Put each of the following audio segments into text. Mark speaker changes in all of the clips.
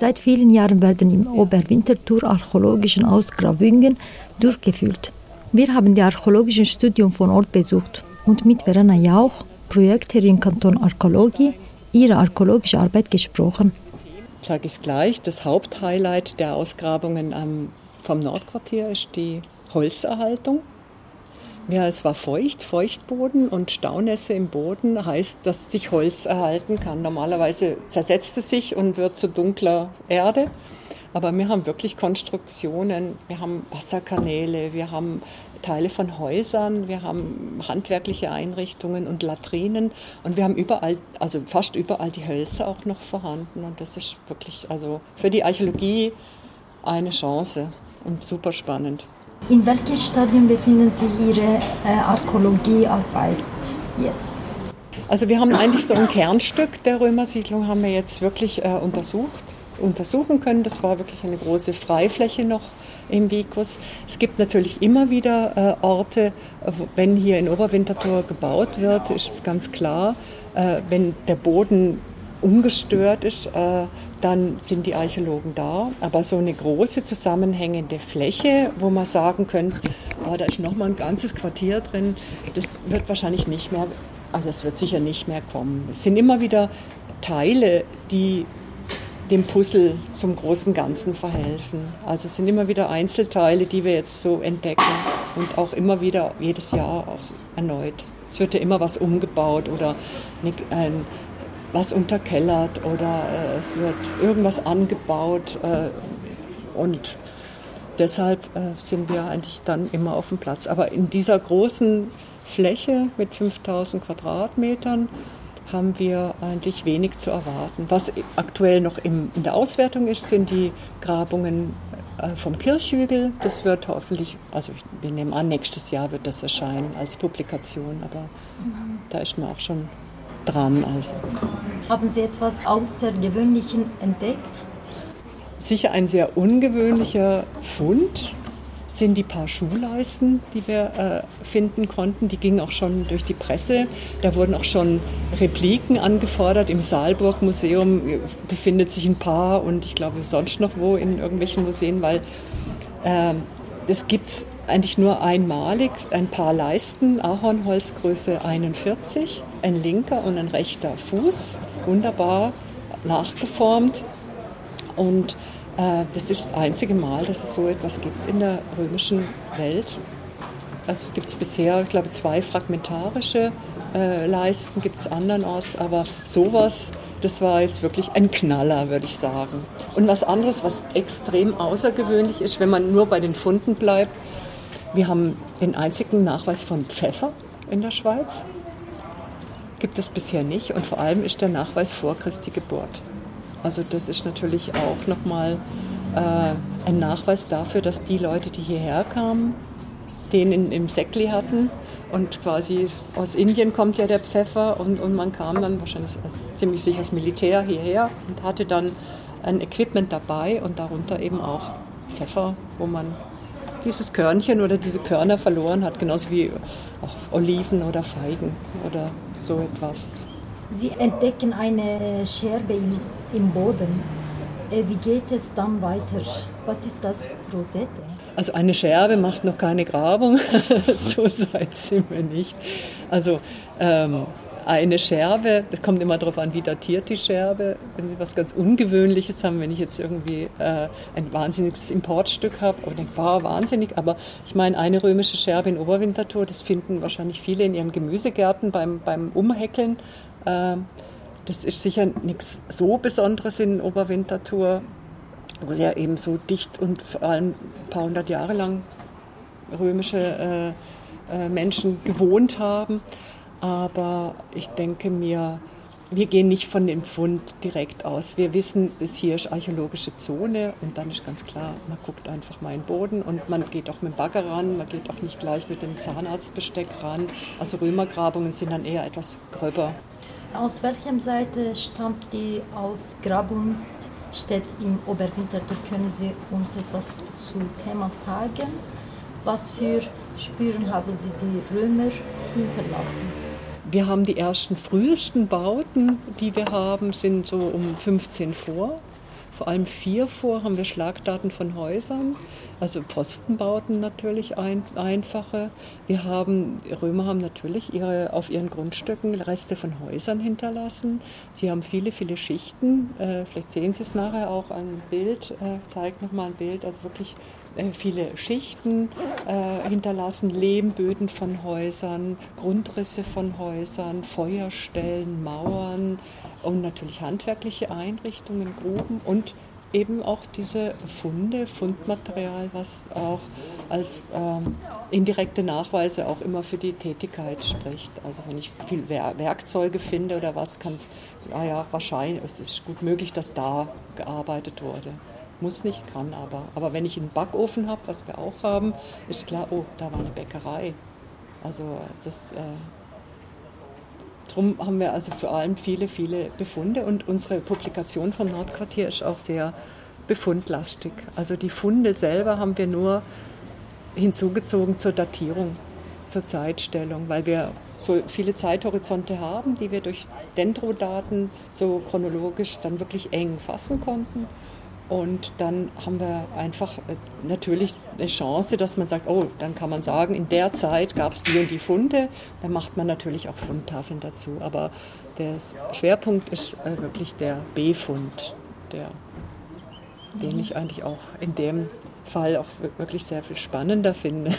Speaker 1: Seit vielen Jahren werden im Oberwinterthur archäologischen Ausgrabungen durchgeführt. Wir haben die archäologischen Studium von Ort besucht und mit Verena Jauch, Projektherrin Kanton Archäologie, ihre archäologische Arbeit gesprochen.
Speaker 2: Sage ich es gleich, das Haupthighlight der Ausgrabungen vom Nordquartier ist die Holzerhaltung. Ja, es war feucht, Feuchtboden und Staunässe im Boden heißt, dass sich Holz erhalten kann. Normalerweise zersetzt es sich und wird zu dunkler Erde. Aber wir haben wirklich Konstruktionen, wir haben Wasserkanäle, wir haben Teile von Häusern, wir haben handwerkliche Einrichtungen und Latrinen und wir haben überall, also fast überall die Hölzer auch noch vorhanden. Und das ist wirklich also für die Archäologie eine Chance und super spannend.
Speaker 1: In welchem Stadium befinden Sie Ihre äh, Archäologiearbeit jetzt?
Speaker 2: Also wir haben eigentlich so ein Kernstück der Römersiedlung haben wir jetzt wirklich äh, untersucht, untersuchen können. Das war wirklich eine große Freifläche noch im Vicus. Es gibt natürlich immer wieder äh, Orte, wenn hier in Oberwinterthur gebaut wird, ist es ganz klar, äh, wenn der Boden ungestört ist, äh, dann sind die Archäologen da. Aber so eine große zusammenhängende Fläche, wo man sagen könnte, oh, da ist noch mal ein ganzes Quartier drin, das wird wahrscheinlich nicht mehr, also es wird sicher nicht mehr kommen. Es sind immer wieder Teile, die dem Puzzle zum großen Ganzen verhelfen. Also es sind immer wieder Einzelteile, die wir jetzt so entdecken und auch immer wieder jedes Jahr erneut. Es wird ja immer was umgebaut oder ein was unterkellert oder äh, es wird irgendwas angebaut äh, und deshalb äh, sind wir eigentlich dann immer auf dem Platz. Aber in dieser großen Fläche mit 5000 Quadratmetern haben wir eigentlich wenig zu erwarten. Was aktuell noch im, in der Auswertung ist, sind die Grabungen äh, vom Kirchhügel. Das wird hoffentlich, also wir nehmen an, nächstes Jahr wird das erscheinen als Publikation, aber mhm. da ist man auch schon dran. Also.
Speaker 1: Haben Sie etwas Außergewöhnliches entdeckt?
Speaker 2: Sicher ein sehr ungewöhnlicher Fund sind die paar Schuhleisten, die wir äh, finden konnten. Die gingen auch schon durch die Presse. Da wurden auch schon Repliken angefordert. Im Saalburg Museum befindet sich ein paar und ich glaube sonst noch wo in irgendwelchen Museen, weil äh, das gibt es eigentlich nur einmalig. Ein paar Leisten, Ahornholzgröße 41, ein linker und ein rechter Fuß, wunderbar nachgeformt. Und äh, das ist das einzige Mal, dass es so etwas gibt in der römischen Welt. Also es gibt bisher, ich glaube, zwei fragmentarische äh, Leisten, gibt es andernorts, aber sowas das war jetzt wirklich ein Knaller, würde ich sagen. Und was anderes, was extrem außergewöhnlich ist, wenn man nur bei den Funden bleibt, wir haben den einzigen Nachweis von Pfeffer in der Schweiz. Gibt es bisher nicht und vor allem ist der Nachweis vor Christi Geburt. Also das ist natürlich auch nochmal äh, ein Nachweis dafür, dass die Leute, die hierher kamen, den in, im Säckli hatten und quasi aus Indien kommt ja der Pfeffer und, und man kam dann wahrscheinlich als, ziemlich sicher als Militär hierher und hatte dann ein Equipment dabei und darunter eben auch Pfeffer, wo man dieses Körnchen oder diese Körner verloren hat, genauso wie Oliven oder Feigen oder so etwas.
Speaker 1: Sie entdecken eine Scherbe im, im Boden. Äh, wie geht es dann weiter? Was ist das Rosette?
Speaker 2: Also eine Scherbe macht noch keine Grabung, so weit sind wir nicht. Also ähm, eine Scherbe, das kommt immer darauf an, wie datiert die Scherbe. Wenn Sie was ganz Ungewöhnliches haben, wenn ich jetzt irgendwie äh, ein wahnsinniges Importstück habe, oder denke, wow, wahnsinnig, aber ich meine, eine römische Scherbe in Oberwinterthur, das finden wahrscheinlich viele in ihren Gemüsegärten beim, beim Umhäckeln. Äh, das ist sicher nichts so Besonderes in Oberwinterthur, wo ja eben so dicht und vor allem ein paar hundert Jahre lang römische äh, äh Menschen gewohnt haben. Aber ich denke mir, wir gehen nicht von dem Fund direkt aus. Wir wissen, das hier ist archäologische Zone und dann ist ganz klar, man guckt einfach mal in den Boden und man geht auch mit dem Bagger ran, man geht auch nicht gleich mit dem Zahnarztbesteck ran. Also Römergrabungen sind dann eher etwas gröber.
Speaker 1: Aus welcher Seite stammt die Ausgrabungsstätte im Oberwinterthur? Können Sie uns etwas zu Thema sagen? Was für Spuren haben Sie die Römer hinterlassen?
Speaker 2: Wir haben die ersten frühesten Bauten, die wir haben, sind so um 15 vor, vor allem vier vor, haben wir Schlagdaten von Häusern, also Postenbauten natürlich ein, einfache. Wir haben, Römer haben natürlich ihre, auf ihren Grundstücken Reste von Häusern hinterlassen. Sie haben viele, viele Schichten. Äh, vielleicht sehen Sie es nachher auch ein Bild, äh, zeigt nochmal ein Bild, also wirklich äh, viele Schichten äh, hinterlassen, Lehmböden von Häusern, Grundrisse von Häusern, Feuerstellen, Mauern und natürlich handwerkliche Einrichtungen, Gruben und eben auch diese Funde, Fundmaterial, was auch als ähm, indirekte Nachweise auch immer für die Tätigkeit spricht. Also wenn ich viel Werkzeuge finde oder was, kann es, naja, wahrscheinlich, es ist gut möglich, dass da gearbeitet wurde. Muss nicht, kann aber. Aber wenn ich einen Backofen habe, was wir auch haben, ist klar, oh, da war eine Bäckerei. Also das... Äh, Darum haben wir also vor allem viele, viele Befunde und unsere Publikation vom Nordquartier ist auch sehr befundlastig. Also die Funde selber haben wir nur hinzugezogen zur Datierung, zur Zeitstellung, weil wir so viele Zeithorizonte haben, die wir durch Dendrodaten so chronologisch dann wirklich eng fassen konnten. Und dann haben wir einfach äh, natürlich eine Chance, dass man sagt, oh, dann kann man sagen, in der Zeit gab es die und die Funde. Dann macht man natürlich auch Fundtafeln dazu. Aber der Schwerpunkt ist äh, wirklich der B-Fund, der, den ich eigentlich auch in dem Fall auch wirklich sehr viel spannender finde.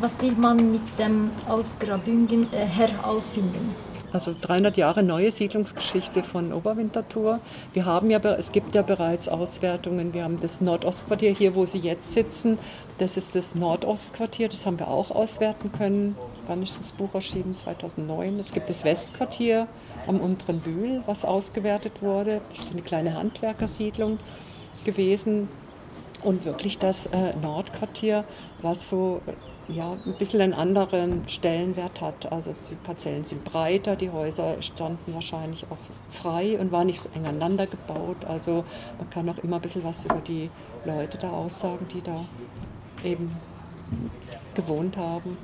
Speaker 1: Was will man mit dem Ausgrabungen äh, herausfinden?
Speaker 2: Also 300 Jahre neue Siedlungsgeschichte von Oberwinterthur. Wir haben ja, es gibt ja bereits Auswertungen. Wir haben das Nordostquartier hier, wo Sie jetzt sitzen. Das ist das Nordostquartier, das haben wir auch auswerten können. Wann ist das Buch erschienen? 2009. Es gibt das Westquartier am unteren Bühl, was ausgewertet wurde. Das ist eine kleine Handwerkersiedlung gewesen. Und wirklich das äh, Nordquartier, was so ja, ein bisschen einen anderen Stellenwert hat. Also die Parzellen sind breiter, die Häuser standen wahrscheinlich auch frei und waren nicht so eng aneinander gebaut. Also man kann auch immer ein bisschen was über die Leute da aussagen, die da eben gewohnt haben.